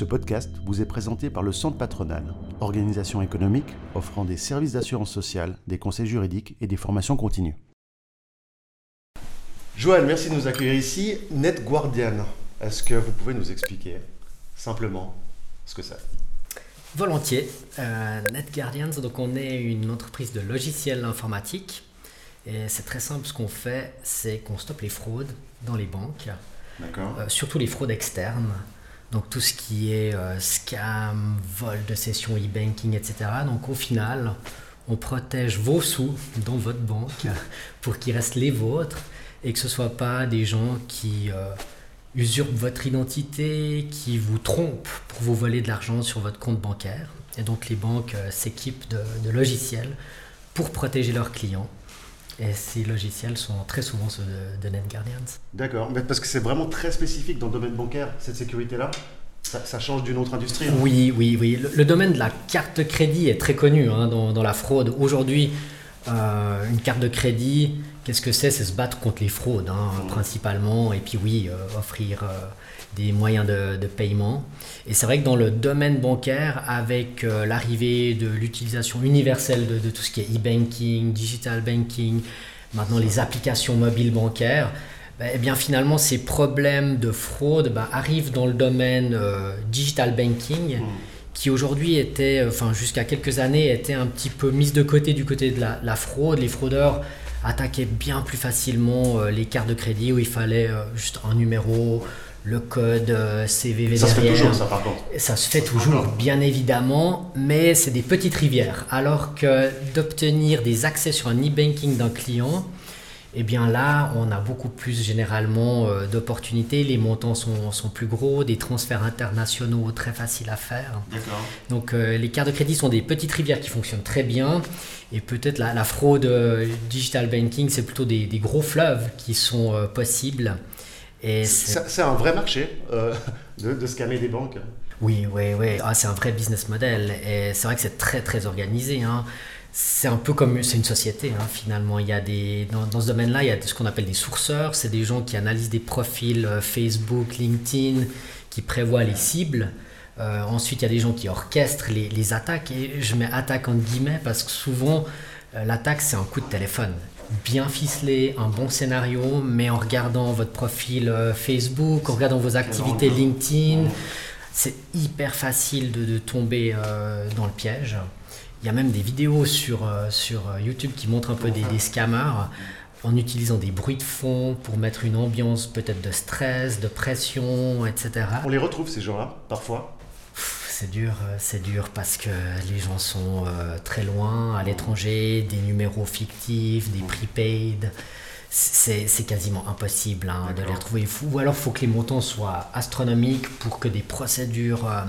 Ce podcast vous est présenté par le Centre Patronal, organisation économique offrant des services d'assurance sociale, des conseils juridiques et des formations continues. Joël, merci de nous accueillir ici. Net Guardian, est-ce que vous pouvez nous expliquer simplement ce que c'est? Volontiers. Euh, NetGuardians, donc on est une entreprise de logiciels informatiques. Et c'est très simple, ce qu'on fait, c'est qu'on stoppe les fraudes dans les banques. Euh, surtout les fraudes externes. Donc tout ce qui est euh, scam, vol de session e-banking, etc. Donc au final, on protège vos sous dans votre banque pour qu'ils restent les vôtres et que ce ne soit pas des gens qui euh, usurpent votre identité, qui vous trompent pour vous voler de l'argent sur votre compte bancaire. Et donc les banques s'équipent de, logiciels pour protéger leurs clients et ces logiciels sont très souvent ceux de, NetGuardians. D'accord, parce que c'est vraiment très spécifique dans le domaine bancaire, cette sécurité-là ça, change d'une autre industrie hein. Oui, oui, oui. Le, domaine de la carte de crédit est très connu hein, dans, la fraude. Aujourd'hui, euh, une carte de crédit, qu'est-ce que c'est C'est se battre contre les fraudes, hein, principalement. Et puis oui, euh, offrir euh, des moyens de, paiement. Et c'est vrai que dans le domaine bancaire, avec euh, l'arrivée de l'utilisation universelle de, tout ce qui est e-banking, digital banking, maintenant les applications mobiles bancaires, bah, eh bien finalement ces problèmes de fraude bah, arrivent dans le domaine digital banking. Hmm. qui aujourd'hui était, enfin jusqu'à quelques années, était un petit peu mise de côté du côté de la, fraude. Les fraudeurs attaquaient bien plus facilement euh, les cartes de crédit où il fallait juste un numéro, le code euh, CVV ça Se fait toujours, ça, par contre. Ça se fait toujours, bien évidemment, mais c'est des petites rivières. Alors que d'obtenir des accès sur un e-banking d'un client, eh bien là, on a beaucoup plus généralement euh, d'opportunités. Les montants sont, sont, plus gros, des transferts internationaux très faciles à faire. Donc euh, les cartes de crédit sont des petites rivières qui fonctionnent très bien. Et peut-être la, la, fraude digital banking, c'est plutôt des, des, gros fleuves qui sont possibles. C'est un vrai marché euh, de, de scammer des banques. Oui, oui, oui. Ah, c'est un vrai business model. Et c'est vrai que c'est très, très organisé. Hein. C'est un peu comme c'est une société hein, finalement. Il y a des, dans, ce domaine-là, il y a ce qu'on appelle des sourceurs. C'est des gens qui analysent des profils euh, Facebook, LinkedIn, qui prévoient les cibles. Euh, ensuite, il y a des gens qui orchestrent les, les, attaques. Et je mets attaque en guillemets parce que souvent, l'attaque, c'est un coup de téléphone bien ficelé, un bon scénario, mais en regardant votre profil euh, Facebook, en regardant vos activités LinkedIn, c'est hyper facile de, tomber euh, dans le piège. Il y a même des vidéos sur, euh, sur YouTube qui montrent un peu des, des scammers en utilisant des bruits de fond pour mettre une ambiance peut-être de stress, de pression, etc. On les retrouve ces gens-là, parfois? C'est dur, euh, c'est dur parce que les gens sont euh, très loin, à l'étranger, des numéros fictifs, des prepaid. C'est quasiment impossible hein, de les retrouver. Ou alors il faut que les montants soient astronomiques pour que des procédures euh,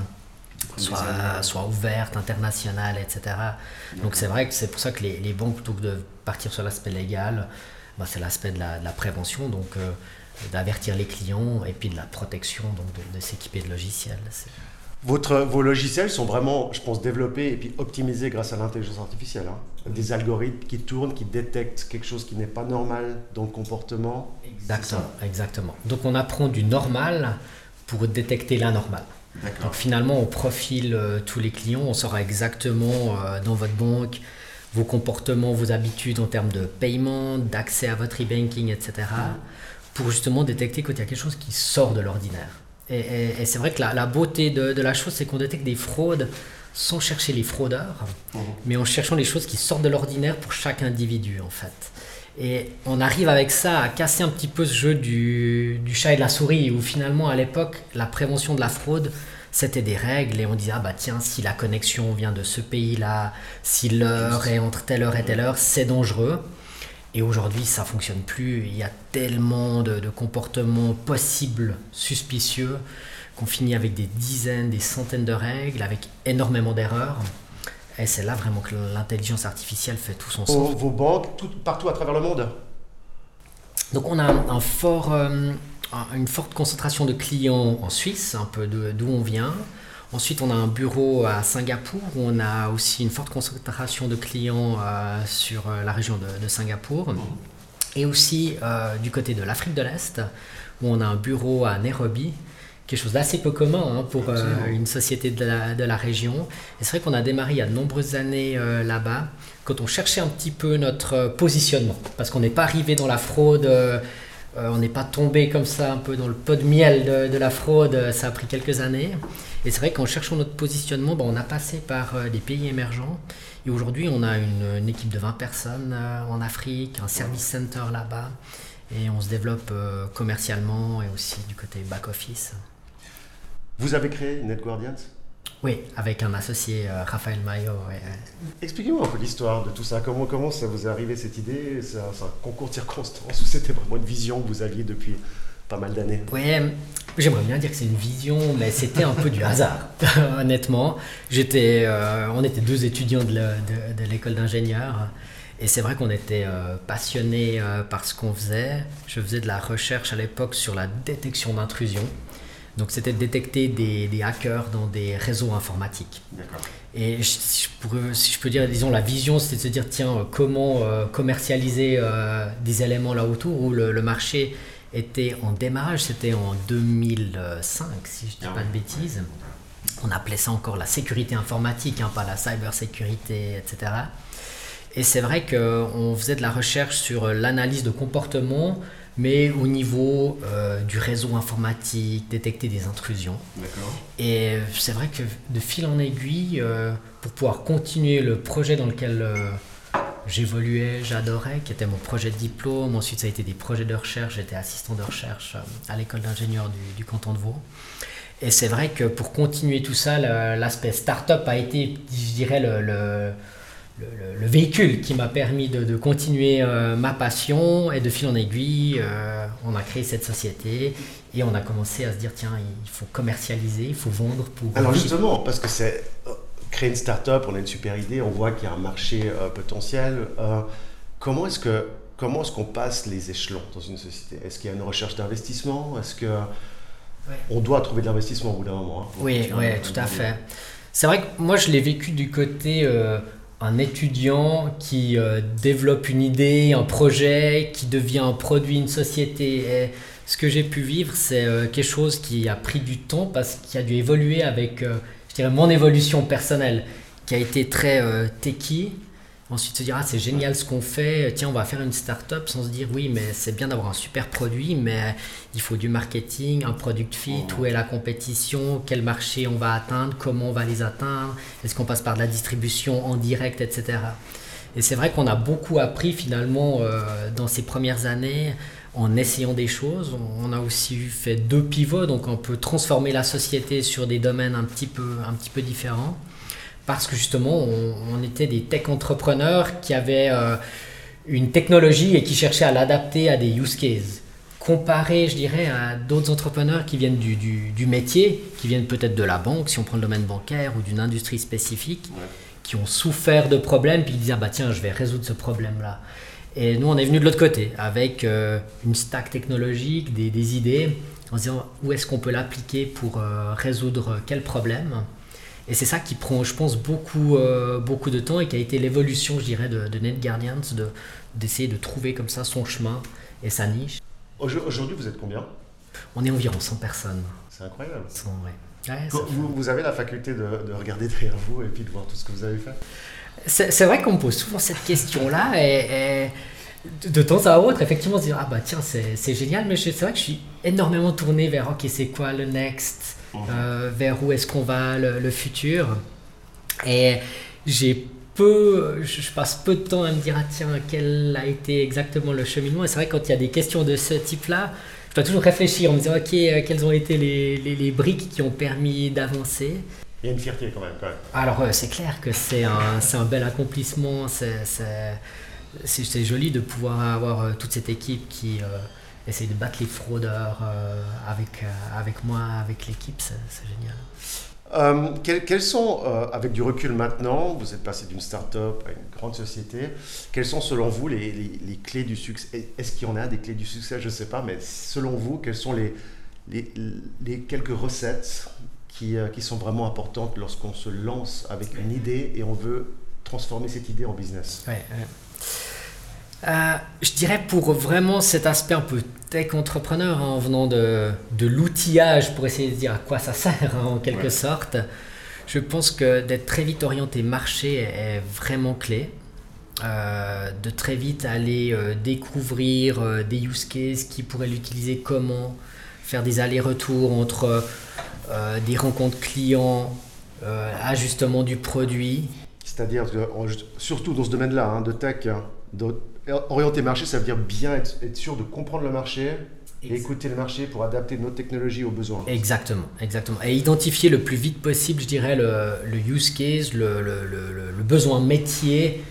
soient, ouvertes, internationales, etc. Donc c'est vrai que c'est pour ça que les, banques, plutôt que de partir sur l'aspect légal, bah, c'est l'aspect de, la, prévention. Donc d'avertir les clients et puis de la protection, donc de, de s'équiper de logiciels. Votre, vos logiciels sont vraiment, je pense, développés et puis optimisés grâce à l'intelligence artificielle. Hein. Des algorithmes qui tournent, qui détectent quelque chose qui n'est pas normal dans le comportement. Exactement, exactement. Donc on apprend du normal pour détecter l'anormal. Donc finalement, on profile euh, tous les clients, on saura exactement euh, dans votre banque vos comportements, vos habitudes en termes de paiement, d'accès à votre e-banking, etc. Pour justement détecter qu'il y a quelque chose qui sort de l'ordinaire. Et, c'est vrai que la, beauté de, la chose, c'est qu'on détecte des fraudes sans chercher les fraudeurs, mhm. mais en cherchant les choses qui sortent de l'ordinaire pour chaque individu, en fait. Et on arrive avec ça à casser un petit peu ce jeu du, chat et de la souris, où finalement, à l'époque, la prévention de la fraude, c'était des règles, et on disait, ah bah tiens, si la connexion vient de ce pays-là, si l'heure est entre telle heure et telle heure, c'est dangereux. Et aujourd'hui, ça fonctionne plus. Il y a tellement de, comportements possibles, suspicieux, qu'on finit avec des dizaines, des centaines de règles, avec énormément d'erreurs. Et c'est là vraiment que l'intelligence artificielle fait tout son sens. Vos banques, partout à travers le monde Donc on a un, fort, euh, une forte concentration de clients en Suisse, un peu d'où on vient. Ensuite, on a un bureau à Singapour où on a aussi une forte concentration de clients euh, sur euh, la région de, Singapour. Et aussi euh, du côté de l'Afrique de l'Est où on a un bureau à Nairobi quelque chose d'assez peu commun hein, pour une société de la, de la région. Et c'est vrai qu'on a démarré il y a de nombreuses années là-bas, quand on cherchait un petit peu notre positionnement, parce qu'on n'est pas arrivé dans la fraude euh, on n'est pas tombé comme ça un peu dans le pot de miel de, la fraude, ça a pris quelques années. Et c'est vrai qu'en cherchant notre positionnement, on a passé par euh, des pays émergents. Et aujourd'hui, on a une, équipe de 20 personnes euh, en Afrique, un service center là-bas. Et on se développe commercialement et aussi du côté back-office. Vous avez créé Net Guardians? Oui, avec un associé, euh, Raphaël Maillot. Expliquez-moi un peu l'histoire de tout ça. Comment, comment ça vous est arrivé cette idée? C'est un, concours de circonstances ou c'était vraiment une vision que vous aviez depuis pas mal d'années? Oui, j'aimerais bien dire que c'est une vision, mais c'était un peu du hasard, honnêtement. J'étais, euh, on était deux étudiants de l'école d'ingénieurs. Et c'est vrai qu'on était euh, passionnés par ce qu'on faisait. Je faisais de la recherche à l'époque sur la détection d'intrusion. Donc c'était de détecter des, hackers dans des réseaux informatiques. Et si je, peux dire, disons, la vision, c'était de se dire, tiens, euh, comment euh, commercialiser euh, des éléments là autour où le, marché était en démarrage, c'était en 2005, si je ne dis ah pas de bêtises. On appelait ça encore la sécurité informatique, hein, pas la cybersécurité, etc. Et c'est vrai qu'on faisait de la recherche sur l'analyse de comportement mais au niveau euh, du réseau informatique, détecter des intrusions. Et c'est vrai que de fil en aiguille, euh, pour pouvoir continuer le projet dans lequel euh, j'évoluais, j'adorais, qui était mon projet de diplôme, ensuite ça a été des projets de recherche, j'étais assistant de recherche à l'école d'ingénieur du, canton de Vaud. Et c'est vrai que pour continuer tout ça, l'aspect start-up a été, je dirais, le le, véhicule qui m'a permis de, continuer euh, ma passion et de fil en aiguille, euh, on a créé cette société et on a commencé à se dire tiens, il faut commercialiser, il faut vendre pour. Alors justement, parce que c'est euh, créer une start-up, on a une super idée, on voit qu'il y a un marché potentiel. comment est-ce que comment est-ce qu'on passe les échelons dans une société? Est-ce qu'il y a une recherche d'investissement? Est-ce que on doit trouver de l'investissement au bout d'un moment hein, Oui, oui, tout à fait. C'est vrai que moi je l'ai vécu du côté un étudiant qui euh, développe une idée, un projet, qui devient un produit, une société. Et ce que j'ai pu vivre, c'est euh, quelque chose qui a pris du temps parce qu'il a dû évoluer avec, euh, je dirais, mon évolution personnelle, qui a été très techie Ensuite se dire ah c'est génial ce qu'on fait, tiens on va faire une start-up sans se dire oui mais c'est bien d'avoir un super produit mais il faut du marketing, un product fit, où est la compétition, quel marché on va atteindre, comment on va les atteindre, est-ce qu'on passe par de la distribution en direct, etc. Et c'est vrai qu'on a beaucoup appris finalement euh, dans ces premières années en essayant des choses. On a aussi fait deux pivots, donc on peut transformer la société sur des domaines un petit peu, un petit peu différents parce que justement, on, était des tech entrepreneurs qui avaient euh, une technologie et qui cherchaient à l'adapter à des use cases. Comparé, je dirais, à d'autres entrepreneurs qui viennent du, du, métier, qui viennent peut-être de la banque, si on prend le domaine bancaire, ou d'une industrie spécifique, qui ont souffert de problèmes, puis ils disent, ah bah tiens, je vais résoudre ce problème-là. Et nous, on est venu de l'autre côté, avec euh, une stack technologique, des, des, idées, en se disant où est-ce qu'on peut l'appliquer pour euh, résoudre quel problème? Et c'est ça qui prend, je pense, beaucoup, euh, beaucoup de temps et qui a été l'évolution, je dirais, de, de Net Guardians, de, d'essayer de trouver comme ça son chemin et sa niche. Aujourd'hui, vous êtes combien? On est environ 100 personnes. C'est incroyable. ouais. vous, vous, avez la faculté de, de, regarder derrière vous et puis de voir tout ce que vous avez fait? C'est, vrai qu'on me pose souvent cette question-là et, de temps à autre, effectivement, se dire Ah bah tiens, c'est, génial, mais c'est vrai que je suis énormément tourné vers Ok, c'est quoi le next euh, vers où est-ce qu'on va le, futur. Et j'ai peu, je passe peu de temps à me dire, ah, tiens, quel a été exactement le cheminement. Et c'est vrai, quand il y a des questions de ce type-là, je dois toujours réfléchir en me disant, ok, euh, quelles ont été les, les, briques qui ont permis d'avancer. Il y a une fierté quand même. Alors, euh, c'est clair que c'est un, un, bel accomplissement. C'est joli de pouvoir avoir toute cette équipe qui essayer de battre les fraudeurs euh, avec, euh, avec moi, avec l'équipe, c'est génial. Euh, quels, sont, avec du recul maintenant, vous êtes passé d'une start-up à une grande société, quelles sont selon vous les, les, clés du succès? Est-ce qu'il y en a des clés du succès? Je ne sais pas, mais selon vous, quelles sont les, les, quelques recettes qui, qui, sont vraiment importantes lorsqu'on se lance avec une idée et on veut transformer cette idée en business? Ouais, Je dirais pour vraiment cet aspect un peu tech entrepreneur, hein, en venant de, de l'outillage pour essayer de dire à quoi ça sert hein, en quelque sorte, je pense que d'être très vite orienté marché est vraiment clé. Euh, de très vite aller euh, découvrir euh, des use cases qui pourraient l'utiliser comment, faire des allers-retours entre des rencontres clients, ajustement du produit. C'est-à-dire, surtout dans ce domaine-là, hein, de tech, hein, orienter marché, ça veut dire bien être, sûr de comprendre le marché, et écouter le marché pour adapter nos technologies aux besoins. Exactement, exactement. Et identifier le plus vite possible, je dirais, le, use case, le, le, le, besoin métier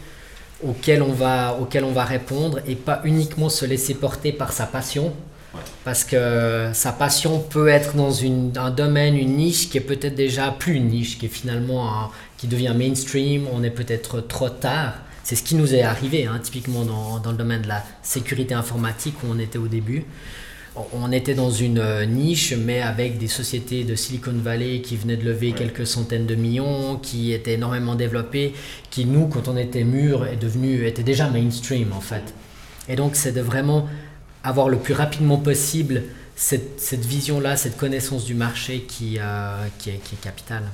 auquel on, va, auquel on va répondre et pas uniquement se laisser porter par sa passion. Parce que sa passion peut être dans une, un domaine, une niche qui est peut-être déjà plus une niche, qui est finalement qui devient mainstream, on est peut-être trop tard. C'est ce qui nous est arrivé, hein, typiquement dans, dans, le domaine de la sécurité informatique où on était au début on était dans une euh, niche, mais avec des sociétés de Silicon Valley qui venaient de lever quelques centaines de millions, qui étaient énormément développées, qui nous, quand on était mûrs, est devenu, était déjà mainstream en fait. Et donc c'est de vraiment avoir le plus rapidement possible cette, cette vision-là, cette connaissance du marché qui, euh, qui, est, qui est, capitale.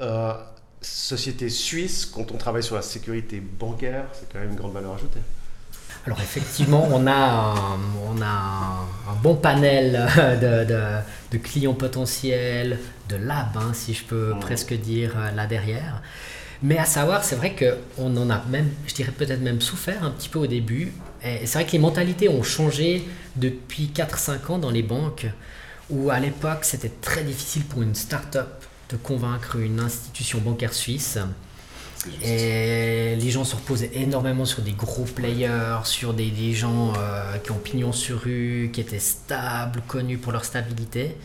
Euh, société suisse, quand on travaille sur la sécurité bancaire, c'est quand même une grande valeur ajoutée. Alors effectivement, on a un, on a un, bon panel de, clients potentiels, de labs, hein, si je peux presque dire, euh, là derrière. Mais à savoir, c'est vrai qu'on en a même, je dirais peut-être même souffert un petit peu au début. Et c'est vrai que les mentalités ont changé depuis 4-5 ans dans les banques, où à l'époque, c'était très difficile pour une start-up de convaincre une institution bancaire suisse et les gens se reposaient énormément sur des gros players, sur des, gens euh, qui ont pignon sur rue, qui étaient stables, connus pour leur stabilité.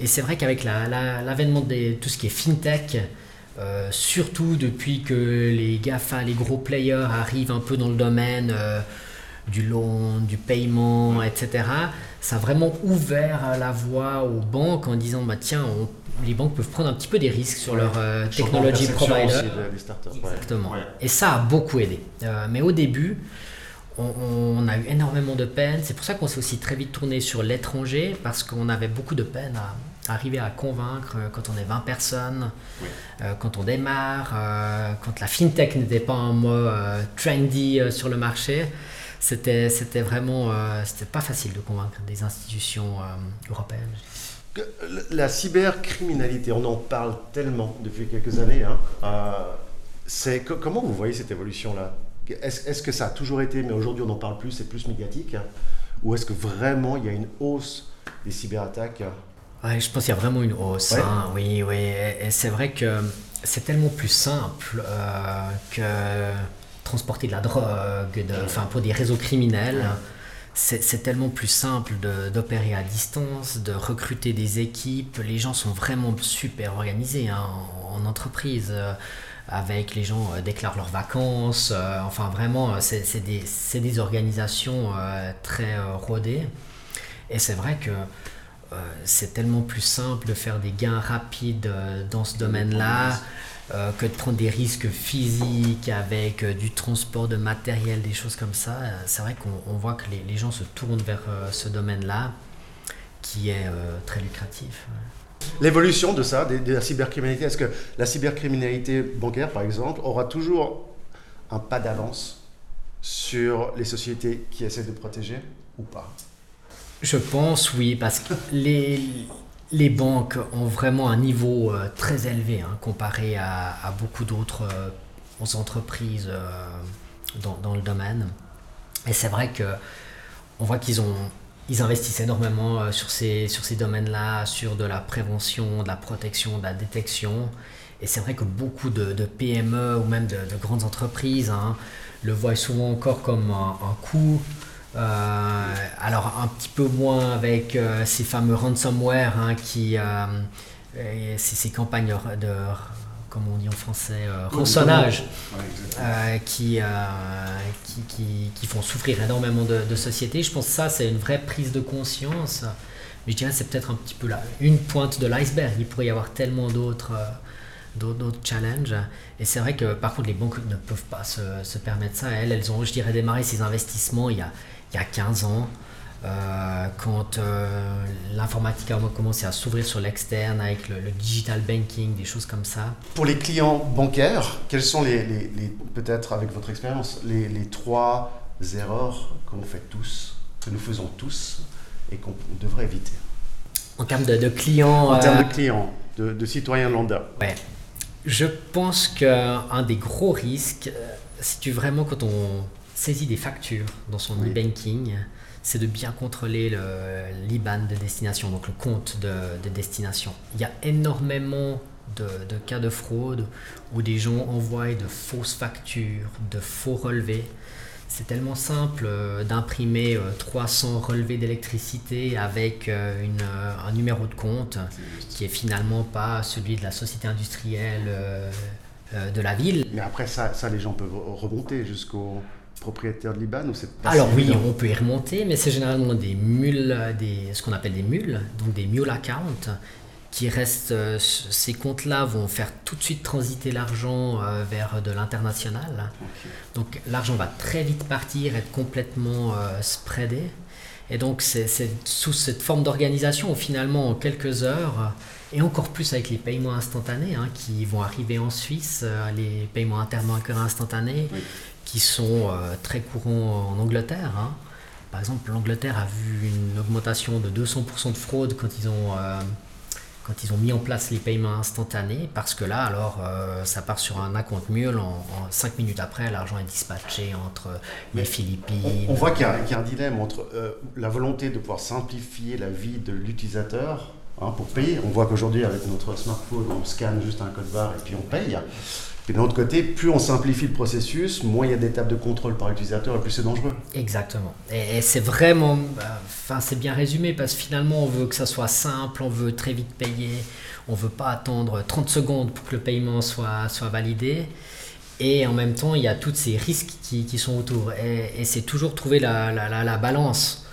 Et c'est vrai qu'avec l'avènement de tout ce qui est fintech, euh, surtout depuis que les GAFA, les gros players arrivent un peu dans le domaine euh, du loan, du paiement, etc., ça a vraiment ouvert la voie aux banques en disant bah, tiens, les banques peuvent prendre un petit peu des risques sur leur euh, technologie provider. Exactement. Et ça a beaucoup aidé. Euh, mais au début, on, a eu énormément de peine. C'est pour ça qu'on s'est aussi très vite tourné sur l'étranger parce qu'on avait beaucoup de peine à, arriver à convaincre euh, quand on est 20 personnes, quand on démarre, quand la fintech n'était pas un mot trendy sur le marché c'était vraiment euh, c'était pas facile de convaincre des institutions euh, européennes. La cybercriminalité, on en parle tellement depuis quelques années. Hein. Euh, comment vous voyez cette évolution là Est-ce que ça a toujours été, mais aujourd'hui on n'en parle plus, c'est plus médiatique, hein? ou est-ce que vraiment il y a une hausse des cyberattaques? Ouais, je pense qu'il y a vraiment une hausse. Hein. oui, oui. Et, c'est vrai que c'est tellement plus simple que transporter de la drogue, enfin pour des réseaux criminels. C'est tellement plus simple d'opérer à distance, de recruter des équipes. Les gens sont vraiment super organisés hein, en, entreprise. Euh, avec les gens euh, déclarent leurs vacances. Euh, enfin, vraiment, c'est des, des, organisations très rodées. Et c'est vrai que c'est tellement plus simple de faire des gains rapides dans ce domaine-là. Euh, que de prendre des risques physiques avec euh, du transport de matériel, des choses comme ça. Euh, c'est vrai qu'on voit que les, les, gens se tournent vers ce domaine-là qui est très lucratif. L'évolution de ça, de, la cybercriminalité, est-ce que la cybercriminalité bancaire, par exemple, aura toujours un pas d'avance sur les sociétés qui essaient de protéger ou pas? Je pense oui, parce que les, les banques ont vraiment un niveau euh, très élevé hein, comparé à, beaucoup d'autres euh, entreprises euh, dans, le domaine. Et c'est vrai que on voit qu'ils investissent énormément sur ces, domaines-là, sur de la prévention, de la protection, de la détection. Et c'est vrai que beaucoup de, PME ou même de, grandes entreprises hein, le voient souvent encore comme un, coût alors un petit peu moins avec euh, ces fameux ransomware hein, qui euh, ces, campagnes de comme on dit en français, rançonnage, qui, qui, qui, font souffrir énormément de, sociétés. Je pense que ça, c'est une vraie prise de conscience. Mais je dirais c'est peut-être un petit peu là, une pointe de l'iceberg. Il pourrait y avoir tellement d'autres d'autres challenges. Et c'est vrai que par contre, les banques ne peuvent pas se, permettre ça. Elles, elles ont, je dirais, démarré ces investissements il y a, il y a 15 ans. Euh, quand euh, l'informatique a commencé à s'ouvrir sur l'externe avec le, digital banking, des choses comme ça. Pour les clients bancaires, quelles sont les, les, peut-être avec votre expérience, les, les, trois erreurs que vous faites tous, que nous faisons tous et qu'on devrait éviter? En termes de, clients En termes de euh, clients, de, de citoyens lambda. Ouais. Je pense qu'un des gros risques, c'est vraiment quand on saisit des factures dans son e-banking, c'est de bien contrôler l'IBAN de destination, donc le compte de, destination. Il y a énormément de, cas de fraude où des gens envoient de fausses factures, de faux relevés. C'est tellement simple euh, d'imprimer 300 euh, relevés d'électricité avec euh, une, un numéro de compte qui est finalement pas celui de la société industrielle de la ville. Mais après ça, ça les gens peuvent remonter jusqu'au propriétaire de Liban ou c'est Alors oui, on peut y remonter, mais c'est généralement des mules, des, ce qu'on appelle des mules, donc des mule accounts, qui restent, euh, ces comptes-là vont faire tout de suite transiter l'argent euh, vers de l'international. Donc l'argent va très vite partir, être complètement euh, spreadé. Et donc c'est sous cette forme d'organisation, finalement en quelques heures, et encore plus avec les paiements instantanés hein, qui vont arriver en Suisse, les paiements interbancaires instantanés, qui sont euh, très courants en Angleterre. Hein. Par exemple, l'Angleterre a vu une augmentation de 200% de fraude quand ils ont euh, quand ils ont mis en place les paiements instantanés, parce que là, alors, euh, ça part sur un compte mule, en, 5 minutes après, l'argent est dispatché entre les Philippines. On, voit qu'il y, a un dilemme entre la volonté de pouvoir simplifier la vie de l'utilisateur hein, pour payer. On voit qu'aujourd'hui, avec notre smartphone, on scanne juste un code barre et puis on paye. Et de l'autre côté, plus on simplifie le processus, moins il y a d'étapes de contrôle par utilisateur et plus c'est dangereux. Exactement. Et, c'est vraiment, euh, enfin c'est bien résumé parce que finalement on veut que ça soit simple, on veut très vite payer, on veut pas attendre 30 secondes pour que le paiement soit, soit validé. Et en même temps, il y a tous ces risques qui, qui sont autour. Et, c'est toujours trouver la, la, la balance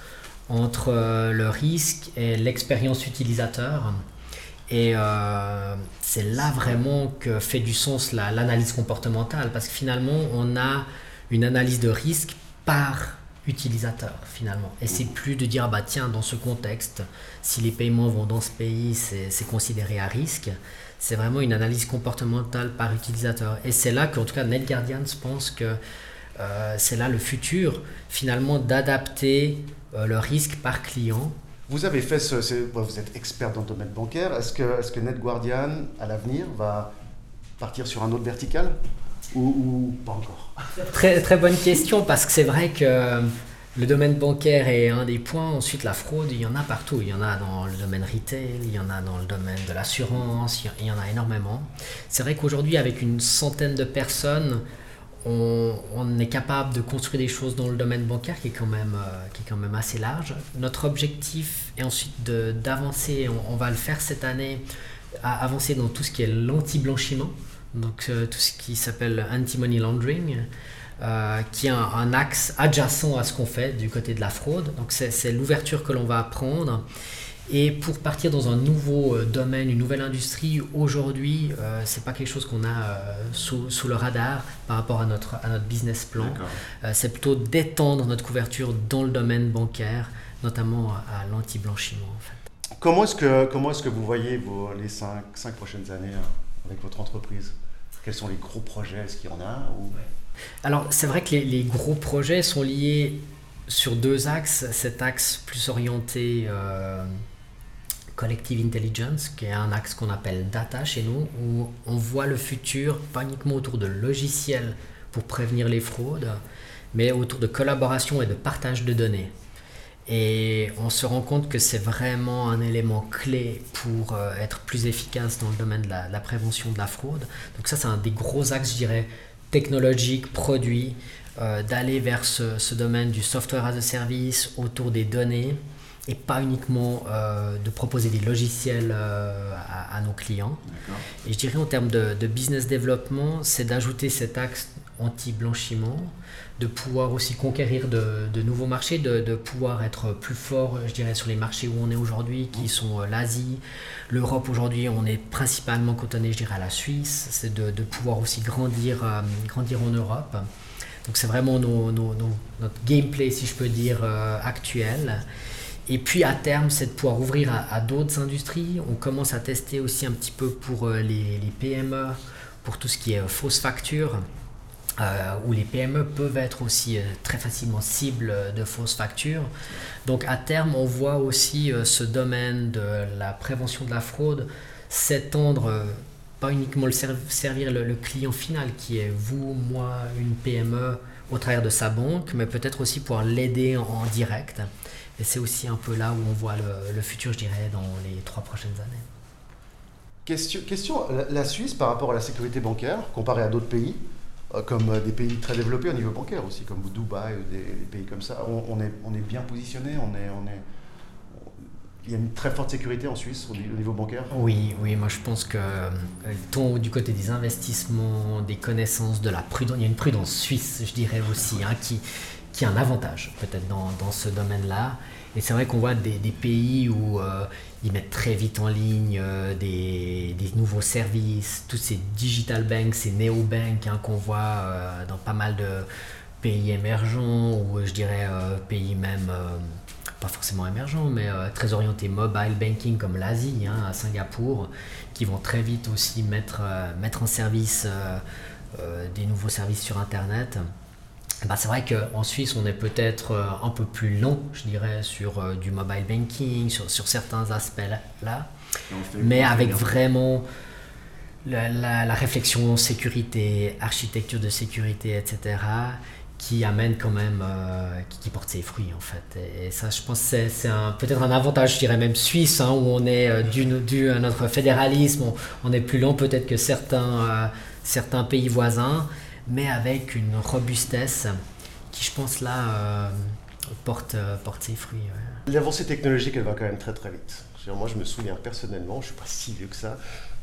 entre euh, le risque et l'expérience utilisateur. Et euh, c'est là vraiment que fait du sens l'analyse comportementale, parce que finalement, on a une analyse de risque par utilisateur finalement. Et c'est plus de dire, bah tiens, dans ce contexte, si les paiements vont dans ce pays, c'est considéré à risque. C'est vraiment une analyse comportementale par utilisateur. Et c'est là qu'en tout cas, NetGuardians pense que euh, c'est là le futur, finalement, d'adapter euh, le risque par client vous avez fait ce, vous êtes expert dans le domaine bancaire. Est-ce que, est que NetGuardian, à l'avenir, va partir sur un autre vertical ou, pas encore? Très, très bonne question parce que c'est vrai que le domaine bancaire est un des points. Ensuite, la fraude, il y en a partout. Il y en a dans le domaine retail, il y en a dans le domaine de l'assurance, il y en a énormément. C'est vrai qu'aujourd'hui, avec une centaine de personnes, on, est capable de construire des choses dans le domaine bancaire qui est quand même, euh, qui est quand même assez large. Notre objectif est ensuite d'avancer, on, va le faire cette année, à avancer dans tout ce qui est l'anti-blanchiment, donc euh, tout ce qui s'appelle anti-money laundering. Euh, qui est un, un, axe adjacent à ce qu'on fait du côté de la fraude. Donc c'est l'ouverture que l'on va prendre. Et pour partir dans un nouveau euh, domaine, une nouvelle industrie, aujourd'hui, euh, c'est pas quelque chose qu'on a euh, sous, sous, le radar par rapport à notre, à notre business plan. c'est plutôt d'étendre notre couverture dans le domaine bancaire, notamment à, l'anti-blanchiment. En fait. Comment est-ce que, comment est que vous voyez vos, les cinq, cinq prochaines années avec votre entreprise? Quels sont les gros projets? Est-ce qu'il y en a ou... Alors, c'est vrai que les, les, gros projets sont liés sur deux axes. Cet axe plus orienté Collective Intelligence, qui est un axe qu'on appelle data chez nous, où on voit le futur pas uniquement autour de logiciels pour prévenir les fraudes, mais autour de collaboration et de partage de données. Et on se rend compte que c'est vraiment un élément clé pour euh, être plus efficace dans le domaine de la, prévention de la fraude. Donc ça, c'est un des gros axes, je dirais, technologiques, produits, euh, d'aller vers ce, ce, domaine du software as a service autour des données et pas uniquement euh, de proposer des logiciels euh, à, nos clients. Et je dirais en termes de, business développement, c'est d'ajouter cet axe anti-blanchiment, de pouvoir aussi conquérir de, nouveaux marchés, de, pouvoir être plus fort, je dirais, sur les marchés où on est aujourd'hui, qui sont euh, l'Asie, l'Europe aujourd'hui, on est principalement cantonné, je dirais, à la Suisse, c'est de, pouvoir aussi grandir, euh, grandir en Europe. Donc c'est vraiment notre gameplay, si je peux dire, actuel. Et puis à terme, c'est de pouvoir ouvrir à, d'autres industries. On commence à tester aussi un petit peu pour les, les PME, pour tout ce qui est fausse facture. Euh, où les PME peuvent être aussi euh, très facilement cibles de fausses factures. Donc à terme, on voit aussi euh, ce domaine de la prévention de la fraude s'étendre, pas uniquement le servir le, client final qui est vous, moi, une PME au travers de sa banque, mais peut-être aussi pouvoir l'aider en, direct. Et c'est aussi un peu là où on voit le, le, futur, je dirais, dans les trois prochaines années. Question, question, la Suisse par rapport à la sécurité bancaire, comparée à d'autres pays, euh, comme euh, des pays très développés au niveau bancaire aussi, comme Dubaï, des, des pays comme ça. On, est, on est bien positionné, on est, on est, il y a une très forte sécurité en Suisse au, niveau bancaire? Oui, oui, moi je pense que euh, du côté des investissements, des connaissances, de la prudence, il y a une prudence suisse, je dirais aussi, hein, qui, qui a un avantage peut-être dans, dans ce domaine-là. Et c'est vrai qu'on voit des, pays où ils mettent très vite en ligne euh, des, nouveaux services, tous ces digital banks, ces néo-banks hein, qu'on voit euh, dans pas mal de pays émergents ou je dirais euh, pays même pas forcément émergents, mais très orientés mobile banking comme l'Asie, hein, à Singapour, qui vont très vite aussi mettre, mettre en service des nouveaux services sur Internet. Bah, c'est vrai qu'en Suisse, on est peut-être euh, un peu plus long, je dirais, sur euh, du mobile banking, sur, sur certains aspects-là, mais avec vraiment la, réflexion sécurité, architecture de sécurité, etc., qui amène quand même, euh, qui, porte ses fruits en fait. Et, ça, je pense, c'est, c'est peut-être un avantage, je dirais même suisse, hein, où on est dû, dû, à notre fédéralisme, on, est plus long peut-être que certains, certains pays voisins mais avec une robustesse qui, je pense, là, euh, porte, euh, porte ses fruits. L'avancée technologique, elle va quand même très très vite. Moi, je me souviens personnellement, je ne suis pas si vieux que ça,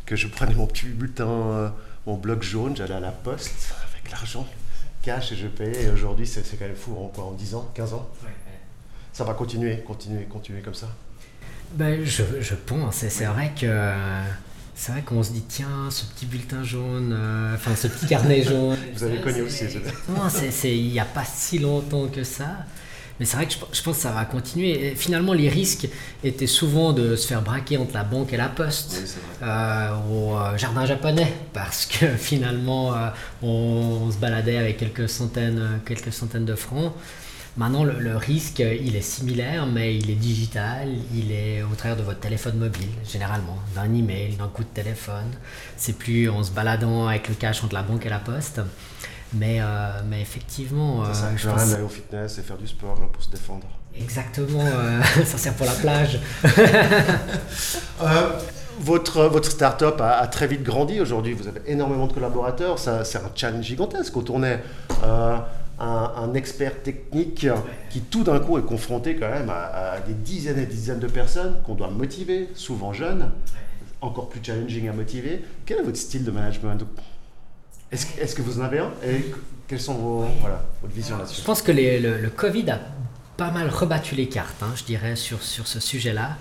que je prenais mon petit bulletin, euh, mon bloc jaune, j'allais à la poste avec l'argent cash et je payais. Et aujourd'hui, c'est quand même fou, en, quoi, en 10 ans, 15 ans? Ça va continuer, continuer, continuer comme ça? Ben, je, je pense. C'est vrai que c'est vrai qu'on se dit, tiens, ce petit bulletin jaune, euh, enfin ce petit carnet jaune. Vous avez connu aussi, c'est il n'y a pas si longtemps que ça. Mais c'est vrai que je, pense que ça va continuer. finalement, les risques étaient souvent de se faire braquer entre la banque et la poste euh, au euh, jardin japonais, parce que finalement, on, se baladait avec quelques centaines, quelques centaines de francs. Maintenant, le, risque, il est similaire, mais il est digital, il est au travers de votre téléphone mobile, généralement, d'un email, d'un coup de téléphone. C'est plus en se baladant avec le cash entre la banque et la poste. Mais, euh, mais effectivement. Ça euh, sert rien au fitness et faire du sport pour se défendre. Exactement, euh, ça sert pour la plage. votre, votre start-up a, très vite grandi aujourd'hui. Vous avez énormément de collaborateurs. C'est un challenge gigantesque. Quand on est un, expert technique qui tout d'un coup est confronté quand même à, des dizaines et des dizaines de personnes qu'on doit motiver, souvent jeunes, encore plus challenging à motiver. Quel est votre style de management? Est-ce que vous en avez un? Et quelles sont vos, voilà, votre vision là-dessus? Je pense que le, Covid a pas mal rebattu les cartes, hein, je dirais, sur, sur ce sujet-là,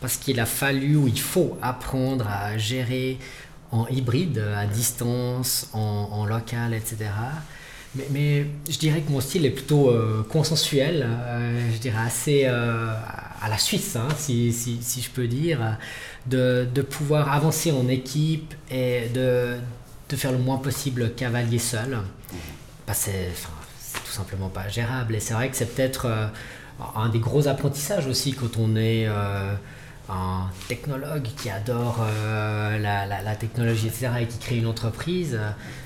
parce qu'il a fallu ou il faut apprendre à gérer en hybride, à distance, en, en local, etc. Mais, je dirais que mon style est plutôt euh, consensuel, euh, je dirais assez euh, à la Suisse, hein, si, si, si, je peux dire, de, de, pouvoir avancer en équipe et de, de faire le moins possible cavalier seul. Parce que c'est tout simplement pas gérable. Et c'est vrai que c'est peut-être un des gros apprentissages aussi quand on est un technologue qui adore euh, la, la, technologie, etc., et qui crée une entreprise,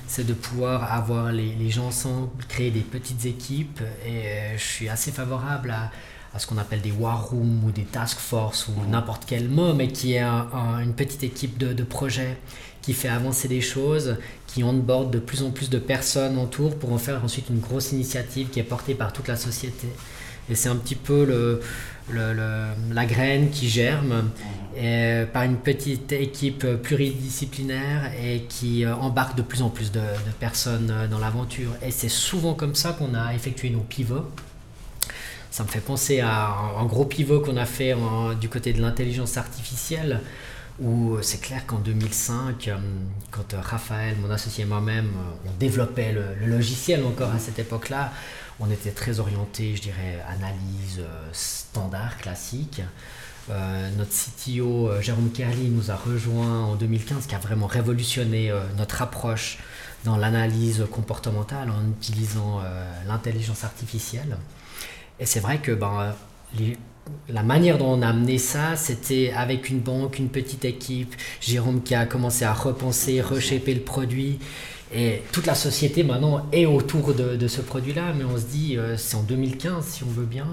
c'est de pouvoir avoir les, les, gens ensemble, créer des petites équipes. Et euh, je suis assez favorable à, à ce qu'on appelle des war rooms ou des task force ou n'importe quel mot, mais qui est une petite équipe de, de projet qui fait avancer des choses, qui onboard de plus en plus de personnes autour pour en faire ensuite une grosse initiative qui est portée par toute la société. Et c'est un petit peu le, la graine qui germe et, par une petite équipe pluridisciplinaire et qui embarque de plus en plus de, de personnes dans l'aventure. Et c'est souvent comme ça qu'on a effectué nos pivots. Ça me fait penser à un, gros pivot qu'on a fait du côté de l'intelligence artificielle, où c'est clair qu'en 2005, euh, quand Raphaël, mon associé et moi-même, euh, on développait le, logiciel encore à cette époque-là, on était très orienté, je dirais, analyse euh, standard, classique. notre CTO Jérôme Kerli nous a rejoint en 2015, qui a vraiment révolutionné notre approche dans l'analyse comportementale en utilisant l'intelligence artificielle. Et c'est vrai que ben, la manière dont on a amené ça, c'était avec une banque, une petite équipe, Jérôme qui a commencé à repenser, reshaper le produit. Et toute la société maintenant est autour de, ce produit-là, mais on se dit, euh, c'est en 2015 si on veut bien,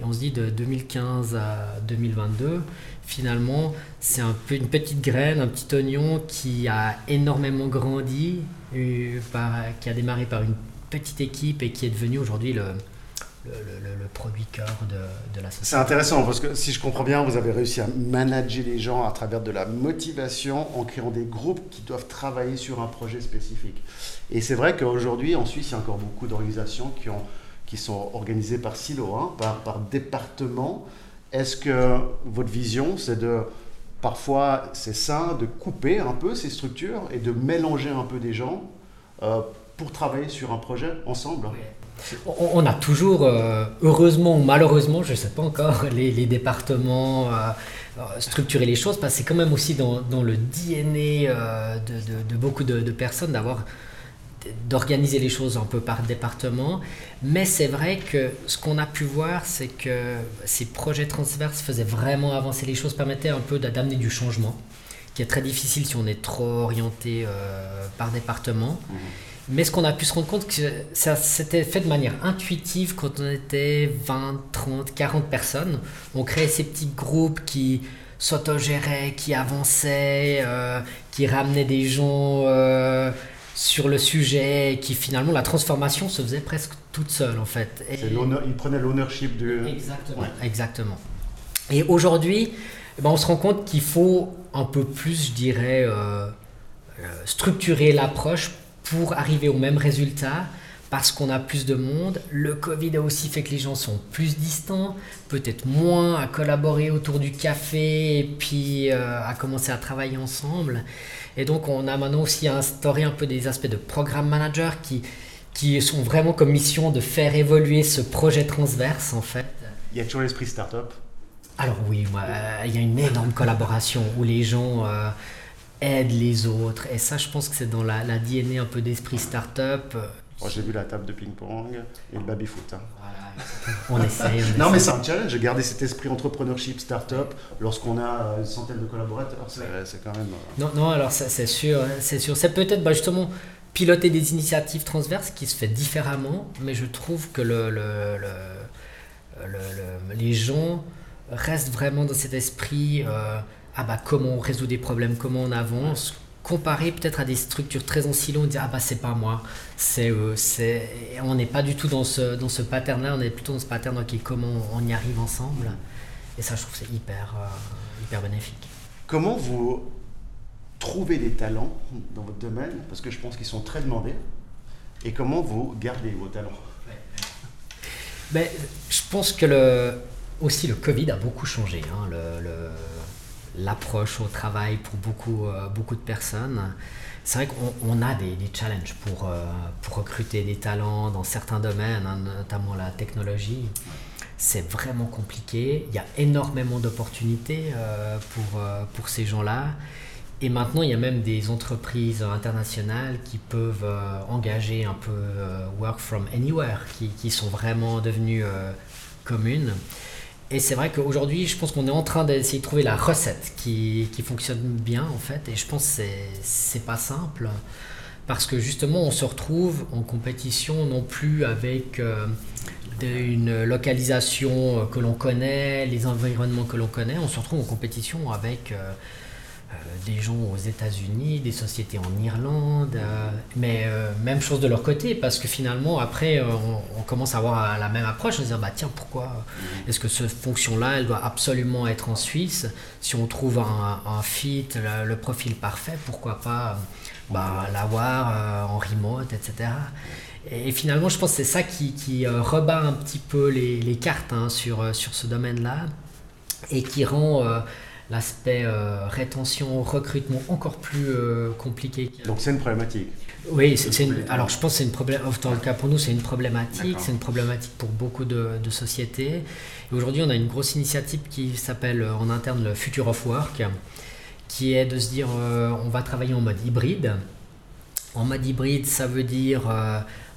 et on se dit de 2015 à 2022, finalement, c'est une petite graine, un petit oignon qui a énormément grandi, euh, par, qui a démarré par une petite équipe et qui est devenu aujourd'hui le, le, produit cœur de, la société. C'est intéressant parce que si je comprends bien, vous avez réussi à manager les gens à travers de la motivation en créant des groupes qui doivent travailler sur un projet spécifique. Et c'est vrai qu'aujourd'hui, en Suisse, il y a encore beaucoup d'organisations qui, ont, qui sont organisées par silo, hein, par, par département. Est-ce que votre vision, c'est de parfois, c'est ça, de couper un peu ces structures et de mélanger un peu des gens euh, pour travailler sur un projet ensemble? On a toujours, euh, heureusement ou malheureusement, je ne sais pas encore, les, départements euh, euh, structurer les choses, parce que c'est quand même aussi dans, le DNA de, beaucoup de, personnes d'avoir d'organiser les choses un peu par département. Mais c'est vrai que ce qu'on a pu voir, c'est que ces projets transverses faisaient vraiment avancer les choses, permettaient un peu d'amener du changement, qui est très difficile si on est trop orienté par département. Mmh. Mais ce qu'on a pu se rendre compte, que ça s'était fait de manière intuitive quand on était 20, 30, 40 personnes. On créait ces petits groupes qui s'autogéraient, qui avançaient, euh, qui ramenaient des gens euh, sur le sujet, qui finalement la transformation se faisait presque toute seule en fait. Et... Ils prenaient l'ownership du... Exactement. Exactement. Et aujourd'hui, eh ben, on se rend compte qu'il faut un peu plus, je dirais, euh, structurer l'approche pour arriver au même résultat parce qu'on a plus de monde. Le Covid a aussi fait que les gens sont plus distants, peut-être moins à collaborer autour du café et puis euh, à commencer à travailler ensemble. Et donc on a maintenant aussi instauré un peu des aspects de programme manager qui, qui sont vraiment comme mission de faire évoluer ce projet transverse en fait. Il y a toujours l'esprit startup alors oui, euh, il y a une énorme collaboration où les gens euh, aide les autres. Et ça, je pense que c'est dans la, la DNA un peu d'esprit start-up. J'ai vu la table de ping-pong et le baby-foot. Hein. on essaye. non, mais c'est un challenge. Garder cet esprit entrepreneurship, start-up, lorsqu'on a une centaine de collaborateurs, c'est quand même. Euh, non, non, alors c'est sûr. Hein, c'est sûr. C'est peut-être bah, justement piloter des initiatives transverses qui se fait différemment, mais je trouve que le, le, le, les gens restent vraiment dans cet esprit. Euh, ah bah comment on résout des problèmes, comment on avance, comparé peut-être à des structures très en silo, on dit ah bah c'est pas moi, c'est c'est on n'est pas du tout dans ce dans ce pattern là, on est plutôt dans ce pattern ok comment on y arrive ensemble et ça je trouve c'est hyper euh, hyper bénéfique. Comment vous trouvez des talents dans votre domaine? Parce que je pense qu'ils sont très demandés et comment vous gardez vos talents? Ben, je pense que le aussi le Covid a beaucoup changé. Hein, l'approche au travail pour beaucoup, euh, beaucoup de personnes. C'est vrai qu'on a des, challenges pour, euh, pour recruter des talents dans certains domaines, hein, notamment la technologie. C'est vraiment compliqué. Il y a énormément d'opportunités euh, pour, pour ces gens-là. Et maintenant, il y a même des entreprises internationales qui peuvent engager un peu work from anywhere, qui sont vraiment devenues communes. Et c'est vrai qu'aujourd'hui, je pense qu'on est en train d'essayer de trouver la recette qui, qui, fonctionne bien, en fait. Et je pense que c'est pas simple. Parce que justement, on se retrouve en compétition non plus avec euh, une localisation que l'on connaît, les environnements que l'on connaît. On se retrouve en compétition avec euh, des gens aux États-Unis, des sociétés en Irlande, mais même chose de leur côté, parce que finalement, après, on, commence à avoir la même approche, on se dire, bah tiens, pourquoi mmh. est-ce que cette fonction-là, elle doit absolument être en Suisse? Si on trouve un, fit, le, profil parfait, pourquoi pas bah, l'avoir en remote, etc. Et finalement, je pense que c'est ça qui, euh, rebat un petit peu les, cartes hein, sur, euh, sur ce domaine-là et qui rend euh, l'aspect rétention, recrutement encore plus compliqué. Donc c'est une problématique oui, c'est alors je pense que c'est une problématique, dans le cas pour nous, c'est une problématique, c'est une problématique pour beaucoup de, sociétés. Et aujourd'hui, on a une grosse initiative qui s'appelle en interne le Future of Work, qui est de se dire on va travailler en mode hybride. En mode hybride, ça veut dire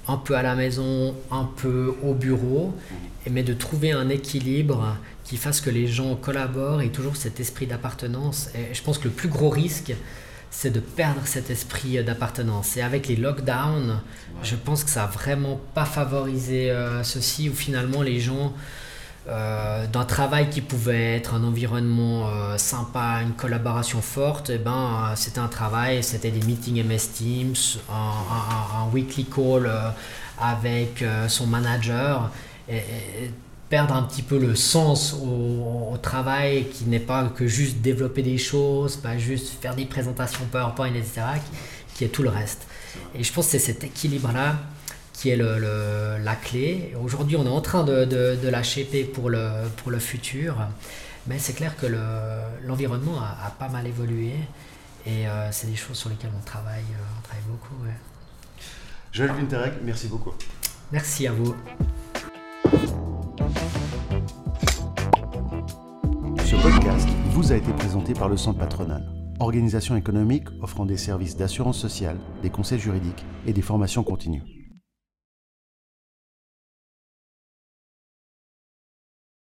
un peu à la maison, un peu au bureau, mais de trouver un équilibre qui fasse que les gens collaborent et toujours cet esprit d'appartenance. Et je pense que le plus gros risque, c'est de perdre cet esprit d'appartenance. Et avec les lockdowns, je pense que ça n'a vraiment pas favorisé euh, ceci, où finalement les gens euh, d'un travail qui pouvait être un environnement euh, sympa, une collaboration forte, et eh ben, c'était un travail, c'était des meetings MS Teams, un, weekly call avec son manager, et, perdre un petit peu le sens au, travail qui n'est pas que juste développer des choses, pas juste faire des présentations PowerPoint, etc., qui est tout le reste. Et je pense que c'est cet équilibre-là qui est le, la clé. Aujourd'hui, on est en train de, de, shaper pour le, pour le futur, mais c'est clair que l'environnement a, pas mal évolué et euh, c'est des choses sur lesquelles on travaille, euh, on travaille beaucoup. Ouais. Joël Winterek, merci beaucoup. Merci à vous. Ce podcast vous a été présenté par le Centre patronal, organisation économique offrant des services d'assurance sociale, des conseils juridiques et des formations continues.